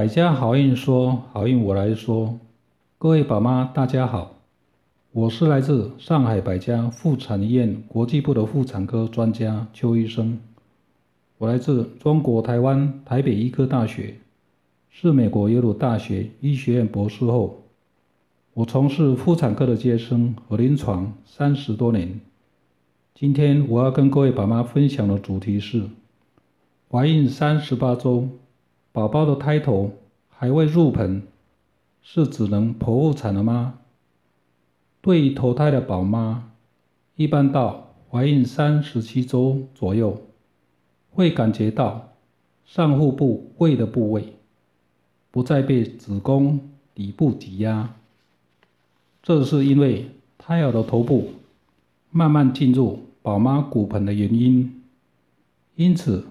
百家好运说，好运我来说。各位宝妈，大家好，我是来自上海百家妇产医院国际部的妇产科专家邱医生。我来自中国台湾台北医科大学，是美国耶鲁大学医学院博士后。我从事妇产科的接生和临床三十多年。今天我要跟各位宝妈分享的主题是：怀孕三十八周。宝宝的胎头还未入盆，是只能剖腹产了吗？对于头胎的宝妈，一般到怀孕三十七周左右，会感觉到上腹部胃的部位不再被子宫底部挤压，这是因为胎儿的头部慢慢进入宝妈骨盆的原因。因此，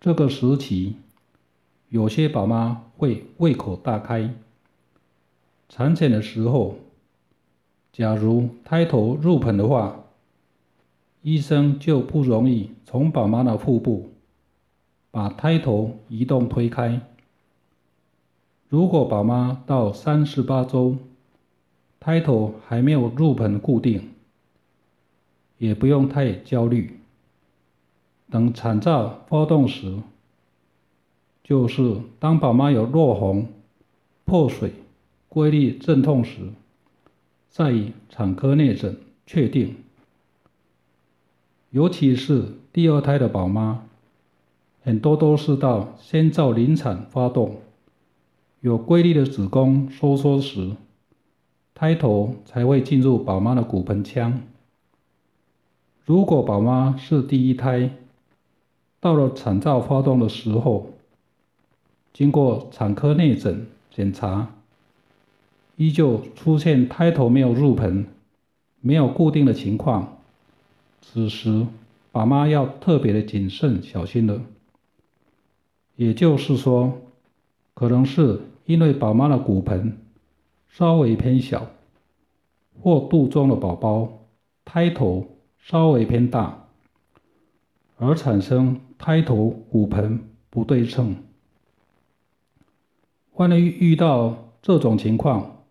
这个时期。有些宝妈会胃口大开，产检的时候，假如胎头入盆的话，医生就不容易从宝妈的腹部把胎头移动推开。如果宝妈到三十八周，胎头还没有入盆固定，也不用太焦虑，等产兆发动时。就是当宝妈有落红、破水、规律阵痛时，再以产科内诊确定。尤其是第二胎的宝妈，很多都是到先兆临产发动，有规律的子宫收缩时，胎头才会进入宝妈的骨盆腔。如果宝妈是第一胎，到了产兆发动的时候，经过产科内诊检查，依旧出现胎头没有入盆、没有固定的情况，此时宝妈要特别的谨慎小心了。也就是说，可能是因为宝妈的骨盆稍微偏小，或肚中的宝宝胎头稍微偏大，而产生胎头骨盆不对称。万一遇到这种情况，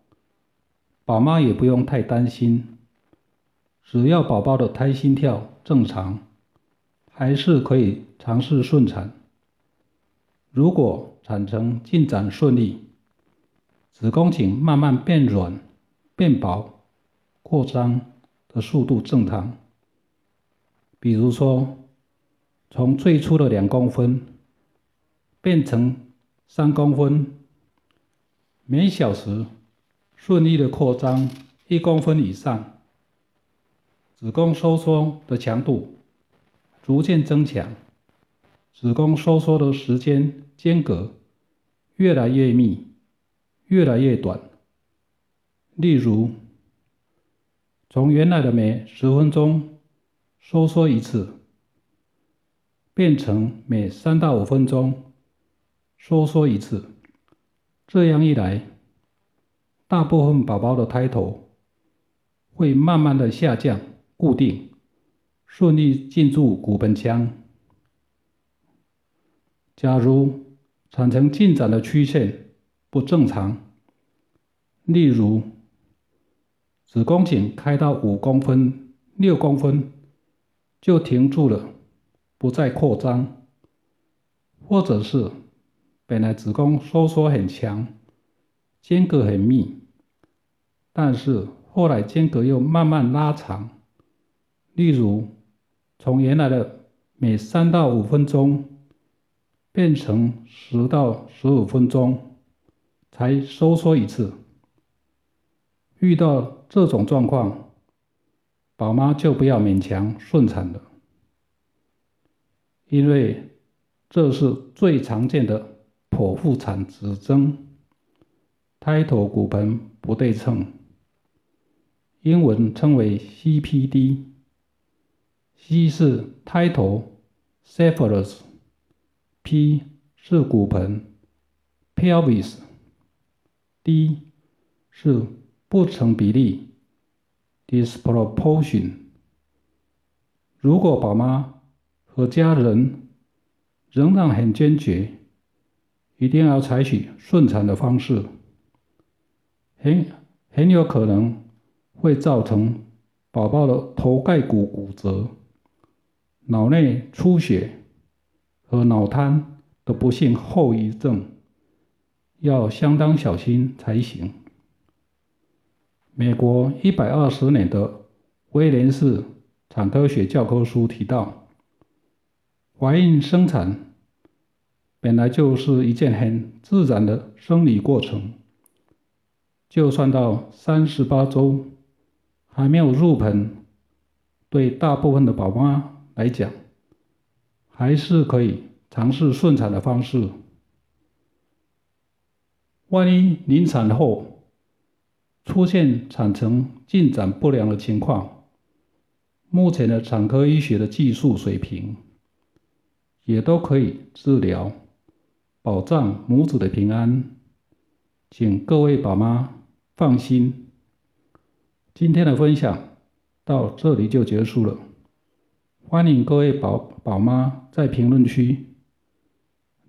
宝妈也不用太担心，只要宝宝的胎心跳正常，还是可以尝试顺产。如果产程进展顺利，子宫颈慢慢变软、变薄、扩张的速度正常，比如说从最初的两公分变成三公分。每小时顺利的扩张一公分以上，子宫收缩的强度逐渐增强，子宫收缩的时间间隔越来越密，越来越短。例如，从原来的每十分钟收缩一次，变成每三到五分钟收缩一次。这样一来，大部分宝宝的胎头会慢慢的下降、固定，顺利进入骨盆腔。假如产程进展的曲线不正常，例如子宫颈开到五公分、六公分就停住了，不再扩张，或者是。本来子宫收缩很强，间隔很密，但是后来间隔又慢慢拉长。例如，从原来的每三到五分钟变成十到十五分钟才收缩一次。遇到这种状况，宝妈就不要勉强顺产了，因为这是最常见的。剖腹产指征，胎头骨盆不对称，英文称为 CPD，C 是胎头 （cephalus），P 是骨盆 （pelvis），D 是不成比例 （disproportion）。如果宝妈和家人仍然很坚决，一定要采取顺产的方式，很很有可能会造成宝宝的头盖骨骨折、脑内出血和脑瘫的不幸后遗症，要相当小心才行。美国一百二十年的威廉士产科学教科书提到，怀孕生产。本来就是一件很自然的生理过程，就算到三十八周还没有入盆，对大部分的宝妈来讲，还是可以尝试顺产的方式。万一临产后出现产程进展不良的情况，目前的产科医学的技术水平也都可以治疗。保障母子的平安，请各位宝妈放心。今天的分享到这里就结束了。欢迎各位宝宝妈在评论区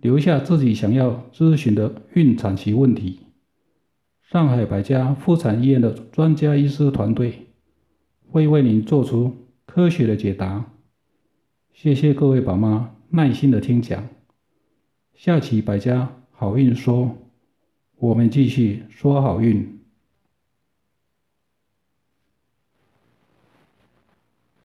留下自己想要咨询的孕产期问题，上海百家妇产医院的专家医师团队会为您做出科学的解答。谢谢各位宝妈耐心的听讲。下期百家好运说，我们继续说好运。